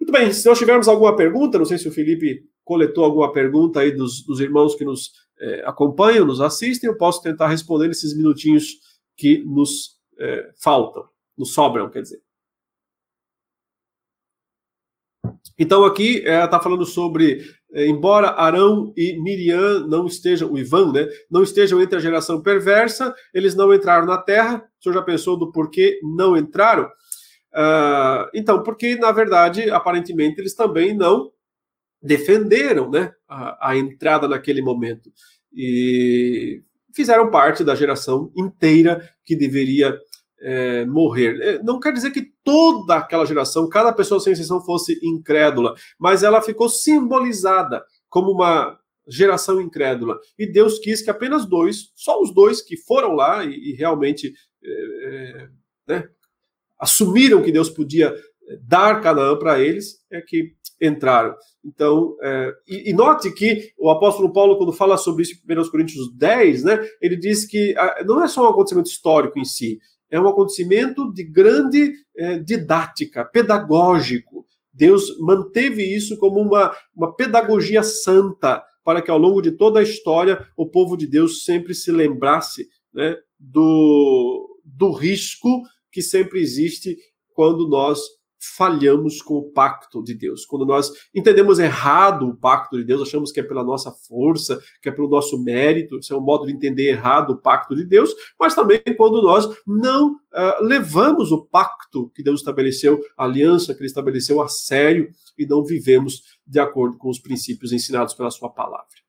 Muito bem, se nós tivermos alguma pergunta, não sei se o Felipe coletou alguma pergunta aí dos, dos irmãos que nos é, acompanham, nos assistem, eu posso tentar responder nesses minutinhos que nos é, faltam, nos sobram, quer dizer. Então aqui está é, falando sobre, é, embora Arão e Miriam não estejam, o Ivan, né, não estejam entre a geração perversa, eles não entraram na terra. O senhor já pensou do porquê não entraram? Uh, então, porque na verdade, aparentemente, eles também não defenderam né, a, a entrada naquele momento e fizeram parte da geração inteira que deveria é, morrer. É, não quer dizer que toda aquela geração, cada pessoa sem exceção, fosse incrédula, mas ela ficou simbolizada como uma geração incrédula. E Deus quis que apenas dois, só os dois que foram lá e, e realmente é, é né, assumiram que Deus podia dar Canaã para eles, é que entraram. Então, é, e, e, note que o apóstolo Paulo, quando fala sobre isso em 1 Coríntios 10, né, ele diz que a, não é só um acontecimento histórico em si, é um acontecimento de grande é, didática, pedagógico. Deus manteve isso como uma, uma pedagogia santa, para que ao longo de toda a história o povo de Deus sempre se lembrasse né, do, do risco que sempre existe quando nós falhamos com o pacto de Deus. Quando nós entendemos errado o pacto de Deus, achamos que é pela nossa força, que é pelo nosso mérito, isso é um modo de entender errado o pacto de Deus, mas também quando nós não uh, levamos o pacto que Deus estabeleceu, a aliança que ele estabeleceu a sério e não vivemos de acordo com os princípios ensinados pela sua palavra.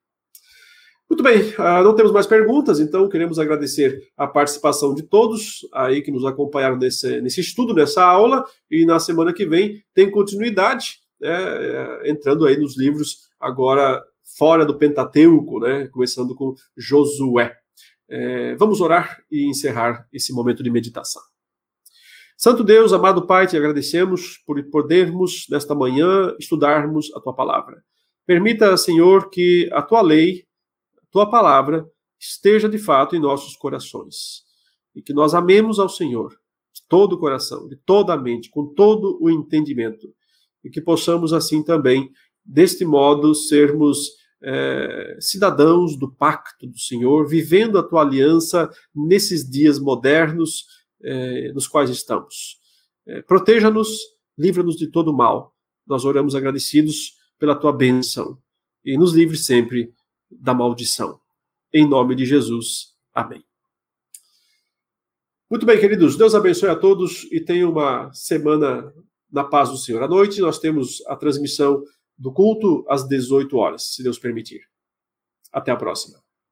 Muito bem, uh, não temos mais perguntas, então queremos agradecer a participação de todos aí que nos acompanharam nesse, nesse estudo, nessa aula, e na semana que vem tem continuidade. né, entrando aí nos livros agora fora do Pentateuco, né, começando com Josué. É, vamos orar e encerrar esse momento de meditação. Santo Deus, amado Pai, te agradecemos por podermos, nesta manhã, estudarmos a tua palavra. Permita, Senhor, que a tua lei, tua palavra, esteja de fato em nossos corações. E que nós amemos ao Senhor de todo o coração, de toda a mente, com todo o entendimento. E que possamos, assim também, deste modo, sermos é, cidadãos do pacto do Senhor, vivendo a tua aliança nesses dias modernos é, nos quais estamos. É, Proteja-nos, livra-nos de todo mal. Nós oramos agradecidos pela tua bênção e nos livre sempre da maldição. Em nome de Jesus. Amém. Muito bem, queridos. Deus abençoe a todos e tenha uma semana na paz do Senhor. À noite nós temos a transmissão do culto às 18 horas, se Deus permitir. Até a próxima.